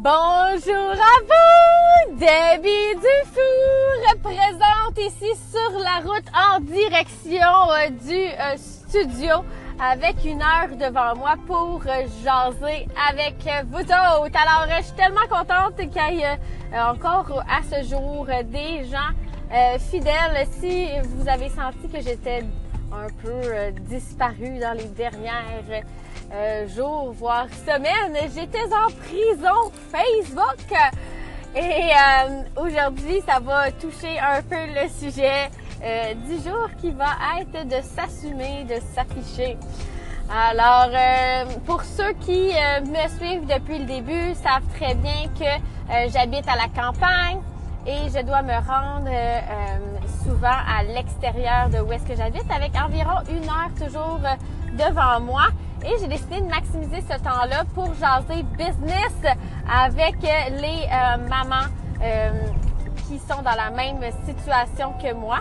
Bonjour à vous, Debbie Dufour, présente ici sur la route en direction euh, du euh, studio avec une heure devant moi pour euh, jaser avec vous autres. Alors, je suis tellement contente qu'il y ait encore à ce jour des gens fidèles. Si vous avez senti que j'étais un peu disparue dans les dernières euh, jours, voire semaines, j'étais en prison Facebook. Et euh, aujourd'hui, ça va toucher un peu le sujet euh, du jour qui va être de s'assumer, de s'afficher. Alors, pour ceux qui me suivent depuis le début, savent très bien que j'habite à la campagne et je dois me rendre souvent à l'extérieur de où est-ce que j'habite avec environ une heure toujours devant moi. Et j'ai décidé de maximiser ce temps-là pour jaser business avec les euh, mamans euh, qui sont dans la même situation que moi,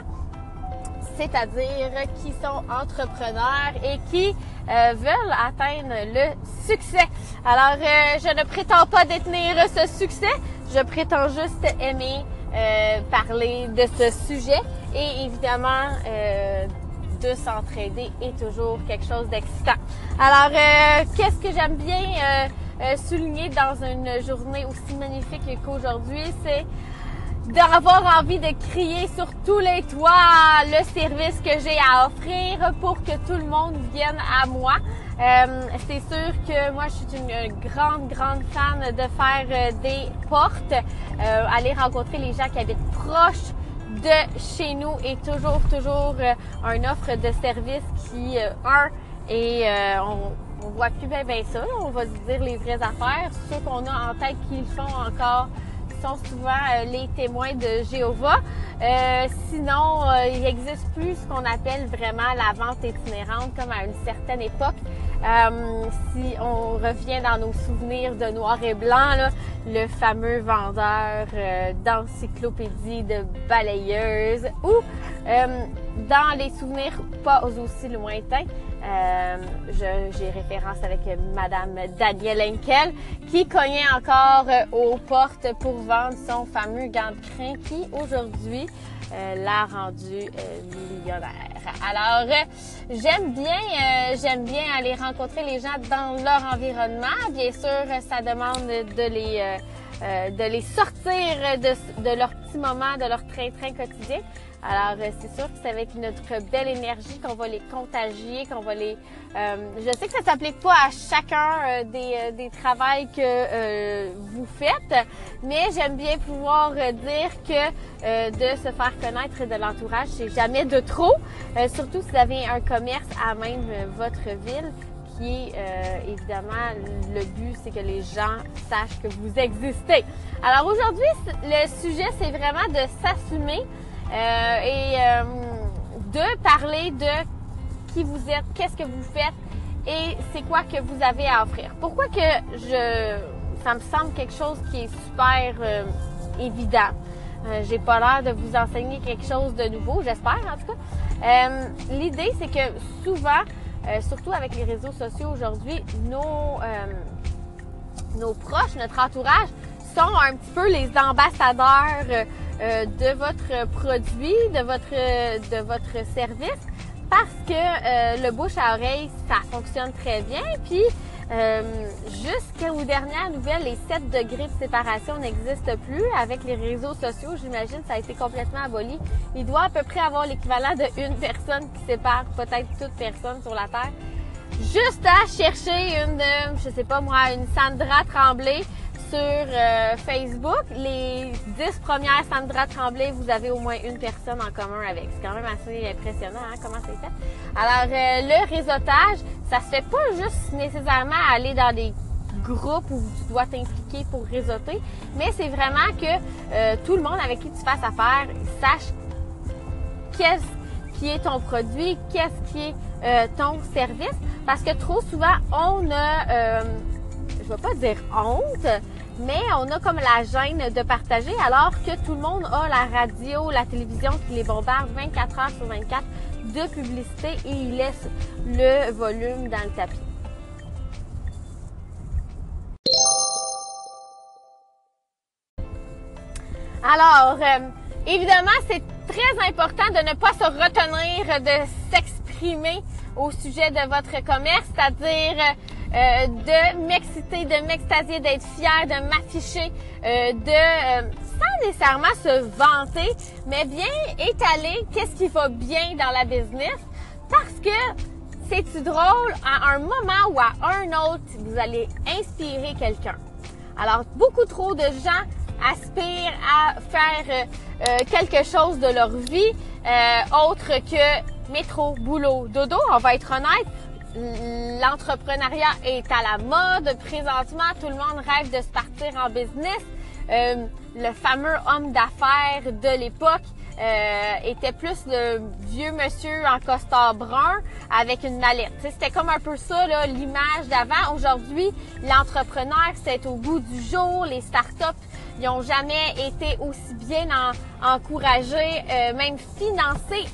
c'est-à-dire qui sont entrepreneurs et qui euh, veulent atteindre le succès. Alors, je ne prétends pas détenir ce succès, je prétends juste aimer parler de ce sujet. Et évidemment de s'entraider est toujours quelque chose d'excitant. Alors, euh, qu'est-ce que j'aime bien euh, euh, souligner dans une journée aussi magnifique qu'aujourd'hui, c'est d'avoir envie de crier sur tous les toits le service que j'ai à offrir pour que tout le monde vienne à moi. c'est sûr que moi, je suis une grande, grande fan de faire des portes, aller rencontrer les gens qui habitent proches de chez nous est toujours, toujours euh, une offre de service qui, euh, un, et euh, on, on voit plus bien, bien ça, on va se dire les vraies affaires. Ceux qu'on a en tête qui le font encore sont souvent les témoins de Jéhovah. sinon, il n'existe plus ce qu'on appelle vraiment la vente itinérante comme à une certaine époque. Euh, si on revient dans nos souvenirs de noir et blanc, le fameux vendeur euh, d'encyclopédie, de balayeuse, ou euh, dans les souvenirs pas aussi lointains, euh, j'ai référence avec Madame Danielle Henkel qui cognait encore aux portes pour vendre son fameux gant de crin qui aujourd'hui l'a rendu millionnaire. Alors, euh, j'aime bien, euh, j'aime bien aller rencontrer les gens dans leur environnement. Bien sûr, ça demande de les, euh, de les sortir de, de leur petit moment, de leur train-train quotidien. Alors, euh, c'est sûr que c'est avec notre belle énergie qu'on va les contagier, qu'on va les... Euh, je sais que ça s'applique pas à chacun euh, des, des travails que vous faites, mais j'aime bien pouvoir dire que de se faire connaître de l'entourage, c'est jamais de trop, surtout si vous avez un commerce à même votre ville qui est évidemment le but, c'est que les gens sachent que vous existez. Alors aujourd'hui, le sujet, c'est vraiment de s'assumer euh, et euh, de parler de qui vous êtes, qu'est-ce que vous faites et c'est quoi que vous avez à offrir. Pourquoi que je, ça me semble quelque chose qui est super euh, évident. J'ai pas l'air de vous enseigner quelque chose de nouveau, j'espère en tout cas. L'idée, c'est que souvent, surtout avec les réseaux sociaux aujourd'hui, nos, nos proches, notre entourage un petit peu les ambassadeurs euh, de votre produit, de votre, de votre service, parce que euh, le bouche à oreille, ça fonctionne très bien. Puis, euh, jusqu'aux dernières nouvelles, les 7 degrés de séparation n'existent plus. Avec les réseaux sociaux, j'imagine, ça a été complètement aboli. Il doit à peu près avoir l'équivalent de une personne qui sépare peut-être toute personne sur la Terre. Juste à chercher une, je sais pas moi, une Sandra Tremblay sur euh, Facebook, les 10 premières Sandra Tremblay, vous avez au moins une personne en commun avec. C'est quand même assez impressionnant hein, comment c'est fait. Alors, euh, le réseautage, ça se fait pas juste nécessairement aller dans des groupes où tu dois t'impliquer pour réseauter, mais c'est vraiment que euh, tout le monde avec qui tu fasses affaire sache qu'est-ce qui est ton produit, qu'est-ce qui est ton service, parce que trop souvent, on a, je vais pas dire honte, mais on a comme la gêne de partager alors que tout le monde a la radio, la télévision qui les bombarde 24 heures sur 24 de publicité et ils laissent le volume dans le tapis. Alors, euh, évidemment, c'est très important de ne pas se retenir de s'exprimer au sujet de votre commerce, c'est-à-dire euh, de m'exciter, de m'extasier, d'être fier, de m'afficher, euh, de sans nécessairement se vanter, mais bien étaler qu'est-ce qui va bien dans la business, parce que c'est drôle à un moment ou à un autre, vous allez inspirer quelqu'un. Alors beaucoup trop de gens aspirent à faire euh, quelque chose de leur vie euh, autre que métro, boulot, dodo. On va être honnête, l'entrepreneuriat est à la mode présentement. Tout le monde rêve de se partir en business. Euh, le fameux homme d'affaires de l'époque euh, était plus le vieux monsieur en costard brun avec une mallette. C'était comme un peu ça, l'image d'avant. Aujourd'hui, l'entrepreneur, c'est au goût du jour. Les startups, n'ont jamais été aussi bien encouragés, euh, même financés,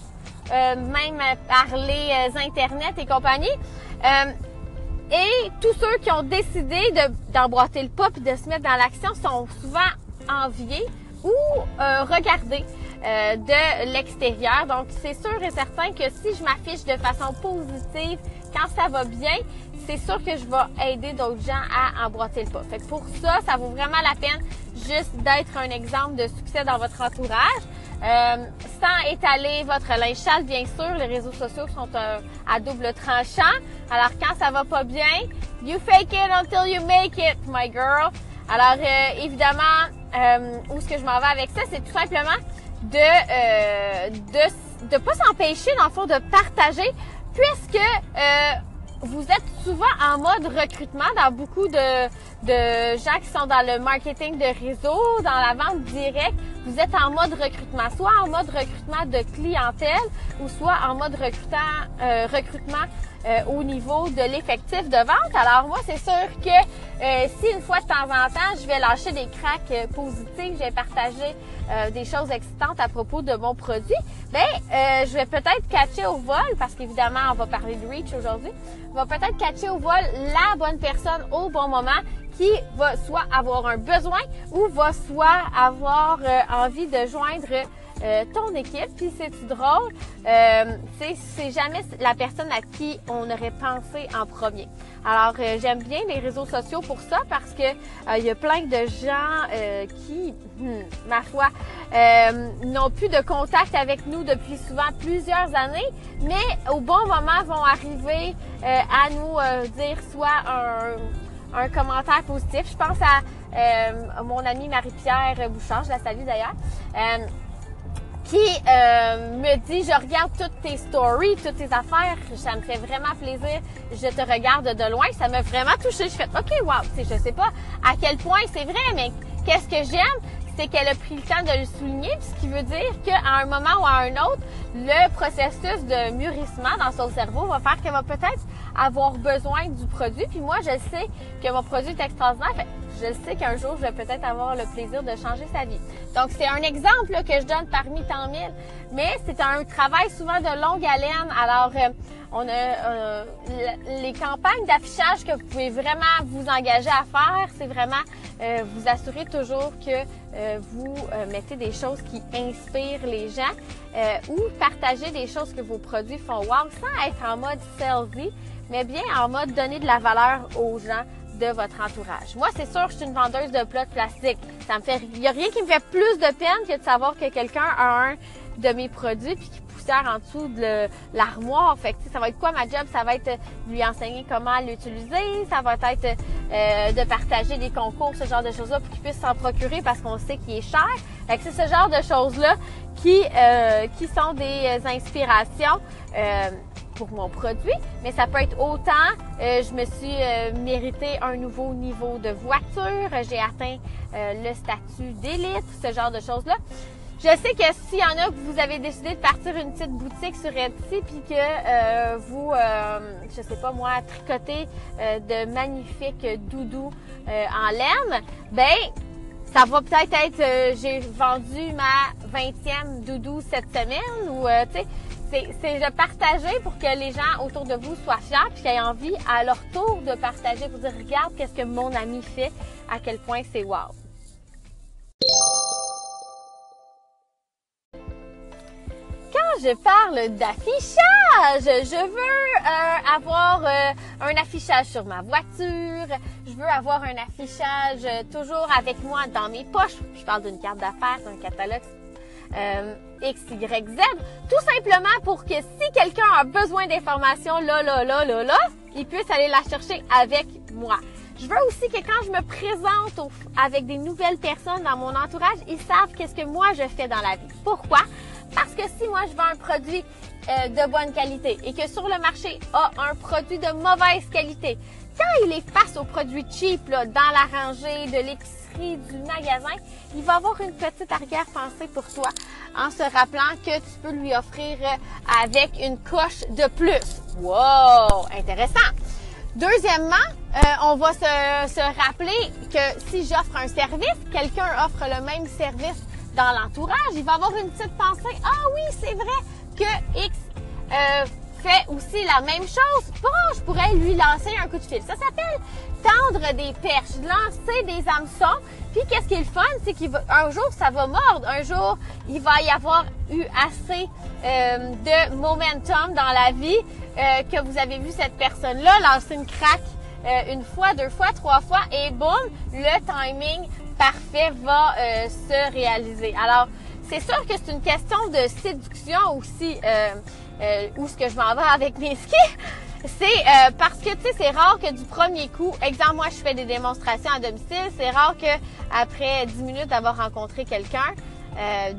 euh, même par les Internet et compagnie. et tous ceux qui ont décidé d'emboîter le pas et de se mettre dans l'action sont souvent enviés ou regardés. Euh, de l'extérieur. Donc, c'est sûr et certain que si je m'affiche de façon positive quand ça va bien, c'est sûr que je vais aider d'autres gens à emboîter le pas. Fait que pour ça, ça vaut vraiment la peine juste d'être un exemple de succès dans votre entourage. Euh, sans étaler votre linge sale, bien sûr, les réseaux sociaux sont euh, à double tranchant. Alors quand ça va pas bien, you fake it until you make it, my girl. Alors évidemment, où est-ce que je m'en vais avec ça, c'est tout simplement de euh, de de pas s'empêcher dans le fond de partager puisque euh, vous êtes souvent en mode recrutement dans beaucoup de, de gens qui sont dans le marketing de réseau, dans la vente directe. Vous êtes en mode recrutement, soit en mode recrutement de clientèle ou soit en mode recrutement, euh, recrutement euh, au niveau de l'effectif de vente. Alors moi, c'est sûr que euh, si une fois de temps en temps, je vais lâcher des cracks euh, positifs, je vais partager des choses excitantes à propos de mon produit, ben je vais peut-être catcher au vol, parce qu'évidemment, on va parler de reach aujourd'hui, on va peut-être catcher au vol la bonne personne au bon moment qui va soit avoir un besoin ou va soit avoir envie de joindre euh, ton équipe. Puis c'est drôle, euh, c'est jamais la personne à qui on aurait pensé en premier. Alors euh, j'aime bien les réseaux sociaux pour ça parce que il y a plein de gens qui, hmm, ma foi, n'ont plus de contact avec nous depuis souvent plusieurs années, mais au bon moment vont arriver à nous dire soit un un commentaire positif. Je pense à mon amie Marie-Pierre Bouchard, je la salue d'ailleurs qui euh, me dit je regarde toutes tes stories, toutes tes affaires, ça me fait vraiment plaisir. Je te regarde de loin, ça m'a vraiment touché. Je fais OK, wow, je sais pas à quel point c'est vrai, mais qu'est-ce que j'aime, c'est qu'elle a pris le temps de le souligner, ce qui veut dire qu'à un moment ou à un autre, le processus de mûrissement dans son cerveau va faire qu'elle va peut-être avoir besoin du produit. Puis moi, je sais que mon produit est extraordinaire je sais qu'un jour, je vais peut-être avoir le plaisir de changer sa vie. Donc, c'est un exemple que je donne parmi tant mille, mais c'est un travail souvent de longue haleine. Alors, euh, on a euh, les campagnes d'affichage que vous pouvez vraiment vous engager à faire, c'est vraiment euh, vous assurer toujours que vous mettez des choses qui inspirent les gens ou partager des choses que vos produits font wow sans être en mode salesy, mais bien en mode donner de la valeur aux gens de votre entourage. Moi, c'est sûr, je suis une vendeuse de plats de plastique. Ça me fait, il y a rien qui me fait plus de peine que de savoir que quelqu'un a un de mes produits puis qui poussière en dessous de l'armoire. Fait que, ça va être quoi ma job? Ça va être lui enseigner comment l'utiliser. Ça va être euh, de partager des concours, ce genre de choses-là pour qu'il puisse s'en procurer parce qu'on sait qu'il est cher. Que c'est ce genre de choses-là qui, euh, qui sont des inspirations. Euh, pour mon produit, mais ça peut être autant, euh, je me suis euh, mérité un nouveau niveau de voiture, j'ai atteint euh, le statut d'élite, ce genre de choses-là. Je sais que s'il y en a que vous avez décidé de partir une petite boutique sur Etsy puis que vous, je sais pas moi, tricotez de magnifiques doudous en laine, ben ça va peut-être être, j'ai vendu ma 20e doudou cette semaine ou tu sais c'est de partager pour que les gens autour de vous soient fiers puis aient envie à leur tour de partager pour dire regarde qu'est-ce que mon ami fait, à quel point c'est wow. Quand je parle d'affichage, je veux euh, avoir euh, un affichage sur ma voiture, je veux avoir un affichage euh, toujours avec moi dans mes poches. Je parle d'une carte d'affaires, d'un catalogue, Z. Tout simplement pour que si quelqu'un a besoin d'informations là, là, là, là, là, il puisse aller la chercher avec moi. Je veux aussi que quand je me présente avec des nouvelles personnes dans mon entourage, ils savent qu'est-ce que moi je fais dans la vie. Pourquoi? Parce que si moi je vends un produit euh, de bonne qualité et que sur le marché a un produit de mauvaise qualité, quand il est face au produit cheap là, dans la rangée de l'épicerie du magasin, il va avoir une petite arrière-pensée pour toi en se rappelant que tu peux lui offrir avec une coche de plus. Wow, intéressant. Deuxièmement, euh, on va se, se rappeler que si j'offre un service, quelqu'un offre le même service dans l'entourage, il va avoir une petite pensée, ah oui, c'est vrai que X euh, fait aussi la même chose. Bon, je pourrais lui lancer un coup de fil. Ça s'appelle tendre des perches, lancer des hameçons. Puis qu'est-ce qui est le fun, c'est qu'un jour ça va mordre, un jour il va y avoir eu assez euh, de momentum dans la vie euh, que vous avez vu cette personne-là lancer une craque euh, une fois, deux fois, trois fois et boum, le timing parfait va euh, se réaliser. Alors, c'est sûr que c'est une question de séduction aussi, euh, euh, où ce que je m'en vais avec mes skis. C'est euh, parce que, tu sais, c'est rare que du premier coup, exemple, moi, je fais des démonstrations à domicile, c'est rare que après 10 minutes d'avoir rencontré quelqu'un,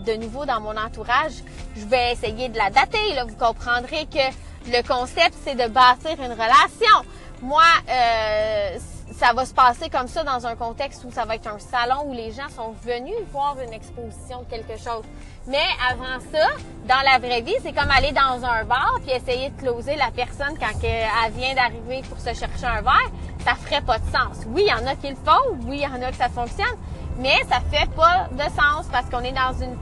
de nouveau dans mon entourage, je vais essayer de la dater. Là. Vous comprendrez que le concept, c'est de bâtir une relation. Moi, euh, ça va se passer comme ça dans un contexte où ça va être un salon où les gens sont venus voir une exposition de quelque chose. Mais avant ça, dans la vraie vie, c'est comme aller dans un bar puis essayer de closer la personne quand elle vient d'arriver pour se chercher un verre. Ça ferait pas de sens. Oui, il y en a qui le font. Oui, il y en a que ça fonctionne. Mais ça fait pas de sens parce qu'on est dans une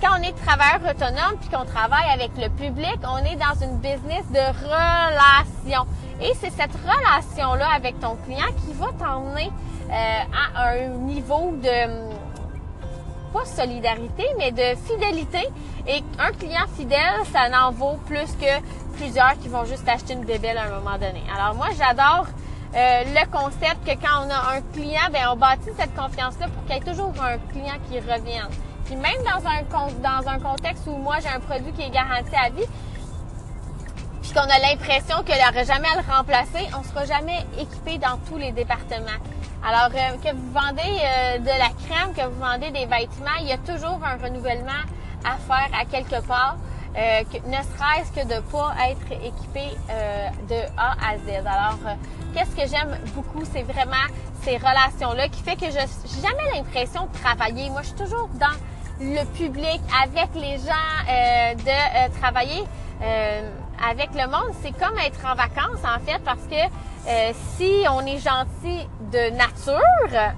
quand on est travailleur autonome puis qu'on travaille avec le public, on est dans une business de relation. Et c'est cette relation-là avec ton client qui va t'emmener euh, à un niveau de pas solidarité, mais de fidélité. Et un client fidèle, ça n'en vaut plus que plusieurs qui vont juste acheter une bébelle à un moment donné. Alors moi, j'adore euh, le concept que quand on a un client, ben on bâtit cette confiance-là pour qu'il y ait toujours un client qui revienne. Puis même dans un contexte où moi j'ai un produit qui est garanti à vie, puis qu'on a l'impression qu'elle n'aurait jamais à le remplacer, on sera jamais équipé dans tous les départements. Alors euh, que vous vendez euh, de la crème, que vous vendez des vêtements, il y a toujours un renouvellement à faire à quelque part. Euh, ne serait-ce que de pas être équipé de A à Z. Alors, qu'est-ce que j'aime beaucoup, c'est vraiment ces relations-là qui fait que je n'ai jamais l'impression de travailler. Moi, je suis toujours dans le public, avec les gens, de travailler avec le monde, c'est comme être en vacances en fait parce que euh, si on est gentil de nature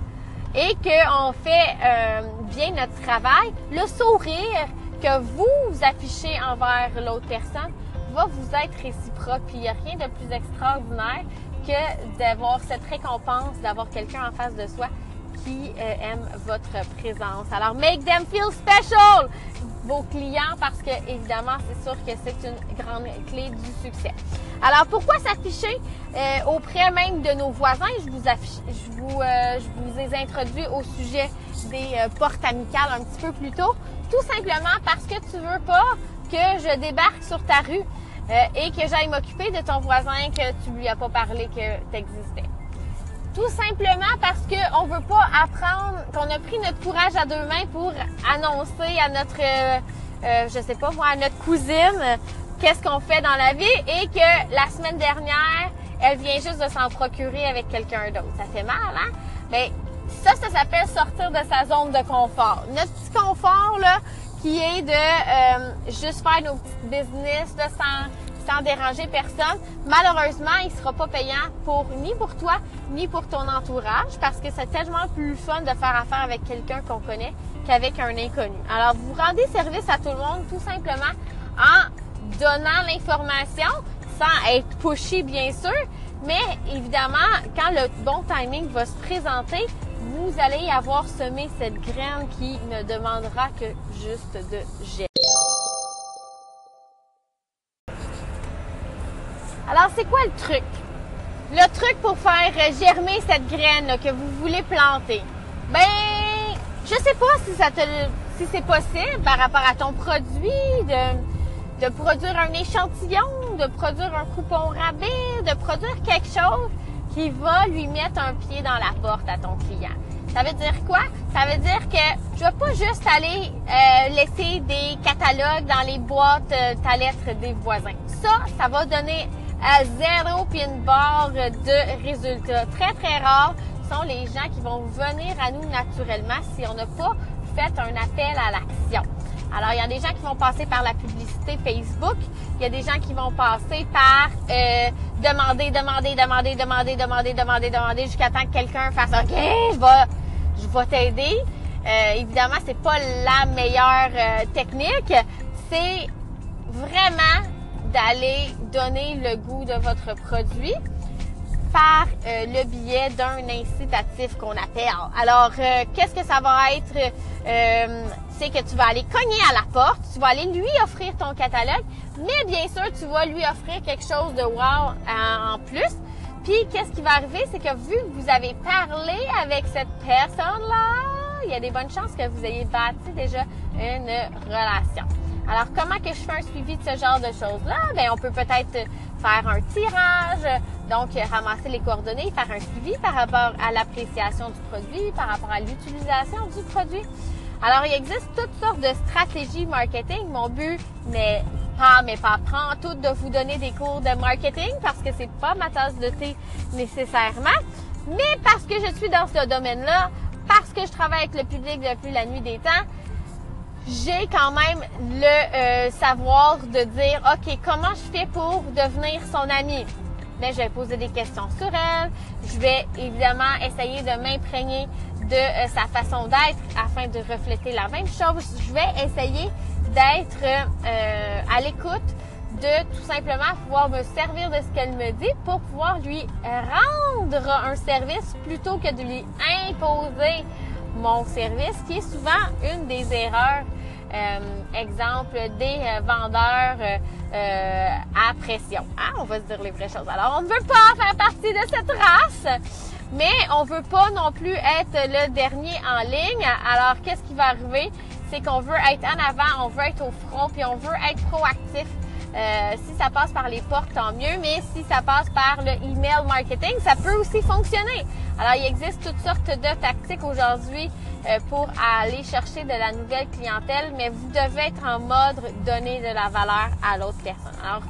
et qu'on fait euh, bien notre travail, le sourire que vous affichez envers l'autre personne va vous être réciproque. Il n'y a rien de plus extraordinaire que d'avoir cette récompense, d'avoir quelqu'un en face de soi qui euh, aiment votre présence. Alors, make them feel special, vos clients, parce que évidemment, c'est sûr que c'est une grande clé du succès. Alors, pourquoi s'afficher euh, auprès même de nos voisins? Je vous, affiche, je vous, euh, je vous ai introduit au sujet des portes amicales un petit peu plus tôt. Tout simplement parce que tu veux pas que je débarque sur ta rue et que j'aille m'occuper de ton voisin que tu lui as pas parlé que tu existais. Tout simplement parce qu'on veut pas apprendre, qu'on a pris notre courage à deux mains pour annoncer à notre, euh, euh, je sais pas moi, à notre cousine qu'est-ce qu'on fait dans la vie et que la semaine dernière, elle vient juste de s'en procurer avec quelqu'un d'autre. Ça fait mal, hein? Mais ça, ça s'appelle sortir de sa zone de confort. Notre petit confort, là, qui est de euh, juste faire nos petits business, de sans sans déranger personne, malheureusement, il sera pas payant pour ni pour toi ni pour ton entourage parce que c'est tellement plus fun de faire affaire avec quelqu'un qu'on connaît qu'avec un inconnu. Alors, vous rendez service à tout le monde tout simplement en donnant l'information sans être pushy bien sûr, mais évidemment, quand le bon timing va se présenter, vous allez avoir semé cette graine qui ne demandera que juste de gérer. Alors, c'est quoi le truc? Le truc pour faire germer cette graine que vous voulez planter, ben, je sais pas si ça te, si c'est possible par rapport à ton produit de, produire un échantillon, de produire un coupon rabais, de produire quelque chose qui va lui mettre un pied dans la porte à ton client. Ça veut dire quoi? Ça veut dire que je vais pas juste aller euh, laisser des catalogues dans les boîtes euh, ta lettre des voisins. Ça, ça va donner à zéro puis une barre de résultats. Très, très rares sont les gens qui vont venir à nous naturellement si on n'a pas fait un appel à l'action. Alors, il y a des gens qui vont passer par la publicité Facebook. Il y a des gens qui vont passer par euh, demander, demander, demander, demander, demander, demander, demander jusqu'à temps que quelqu'un fasse OK, je vais, je vais t'aider. Euh, évidemment, c'est pas la meilleure euh, technique. C'est vraiment d'aller donner le goût de votre produit par euh, le biais d'un incitatif qu'on appelle. Alors, euh, qu'est-ce que ça va être? Euh, c'est que tu vas aller cogner à la porte, tu vas aller lui offrir ton catalogue, mais bien sûr, tu vas lui offrir quelque chose de wow en, plus. Puis, qu'est-ce qui va arriver? C'est que vu que vous avez parlé avec cette personne-là, il y a des bonnes chances que vous ayez bâti déjà une relation. Alors, comment que je fais un suivi de ce genre de choses-là? Bien, on peut peut-être faire un tirage, donc ramasser les coordonnées, faire un suivi par rapport à l'appréciation du produit, par rapport à l'utilisation du produit. Alors, il existe toutes sortes de stratégies marketing. Mon but pas, mais pas prendre tout de vous donner des cours de marketing parce que c'est pas ma tasse de thé nécessairement, mais parce que je suis dans ce domaine-là, parce que je travaille avec le public depuis la nuit des temps, j'ai quand même le euh, savoir de dire, OK, comment je fais pour devenir son ami? Bien, je vais poser des questions sur elle. Je vais évidemment essayer de m'imprégner de euh, sa façon d'être afin de refléter la même chose. Je vais essayer d'être euh, à l'écoute de tout simplement pouvoir me servir de ce qu'elle me dit pour pouvoir lui rendre un service plutôt que de lui imposer mon service, qui est souvent une des erreurs exemple, des euh, vendeurs euh, à pression. Hein? On va se dire les vraies choses. Alors, on ne veut pas faire partie de cette race, mais on veut pas non plus être le dernier en ligne. Alors, qu'est-ce qui va arriver? C'est qu'on veut être en avant, on veut être au front, puis on veut être proactif. Euh, si ça passe par les portes, tant mieux, mais si ça passe par le email marketing, ça peut aussi fonctionner. Alors, il existe toutes sortes de tactiques aujourd'hui euh, pour aller chercher de la nouvelle clientèle, mais vous devez être en mode donner de la valeur à l'autre personne. Alors,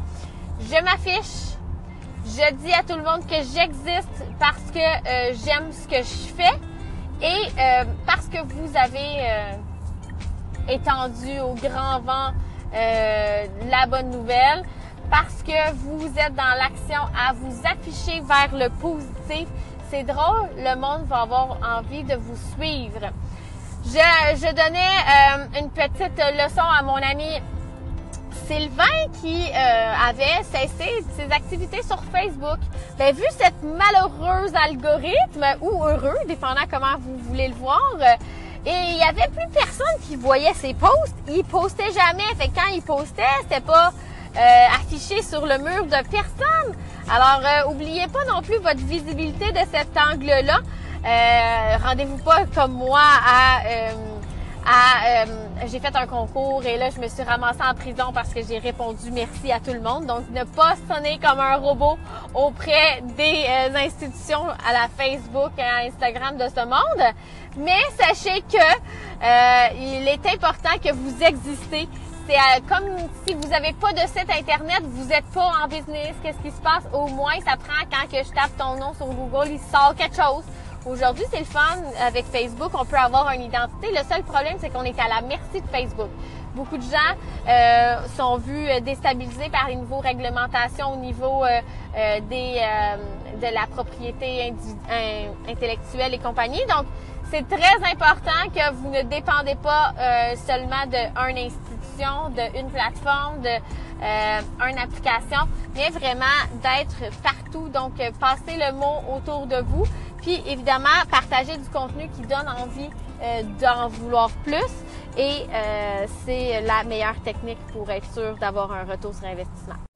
je m'affiche, je dis à tout le monde que j'existe parce que euh, j'aime ce que je fais et parce que vous avez étendu au grand vent euh, la bonne nouvelle parce que vous êtes dans l'action à vous afficher vers le positif. C'est drôle, le monde va avoir envie de vous suivre. Je, donnais euh, une petite leçon à mon ami Sylvain qui euh, avait cessé ses activités sur Facebook. Ben, vu cette malheureuse algorithme, ou heureux, dépendant comment vous voulez le voir, et il y avait plus personne qui voyait ses posts. Il postait jamais. Fait quand il postait, c'était pas euh, affiché sur le mur de personne. Alors, euh, oubliez pas non plus votre visibilité de cet angle-là. Euh, rendez-vous pas comme moi à à j'ai fait un concours et là je me suis ramassée en prison parce que j'ai répondu merci à tout le monde. Donc ne pas sonner comme un robot auprès des institutions à la Facebook et à Instagram de ce monde. Mais sachez que euh, il est important que vous existez. C'est euh, comme si vous n'avez pas de site internet, vous n'êtes pas en business. Qu'est-ce qui se passe? Au moins, ça prend quand que je tape ton nom sur Google, il sort quelque chose. Aujourd'hui, c'est le fun avec Facebook, on peut avoir une identité. Le seul problème, c'est qu'on est à la merci de Facebook. Beaucoup de gens euh, sont vus déstabilisés par les nouveaux réglementations au niveau des, de la propriété intellectuelle et compagnie. Donc, c'est très important que vous ne dépendez pas euh, seulement d'une d'une plateforme, d'une euh, application, mais vraiment d'être partout. Donc, euh, passez le mot autour de vous. Puis, évidemment, partagez du contenu qui donne envie d'en vouloir plus. Et c'est la meilleure technique pour être sûr d'avoir un retour sur investissement.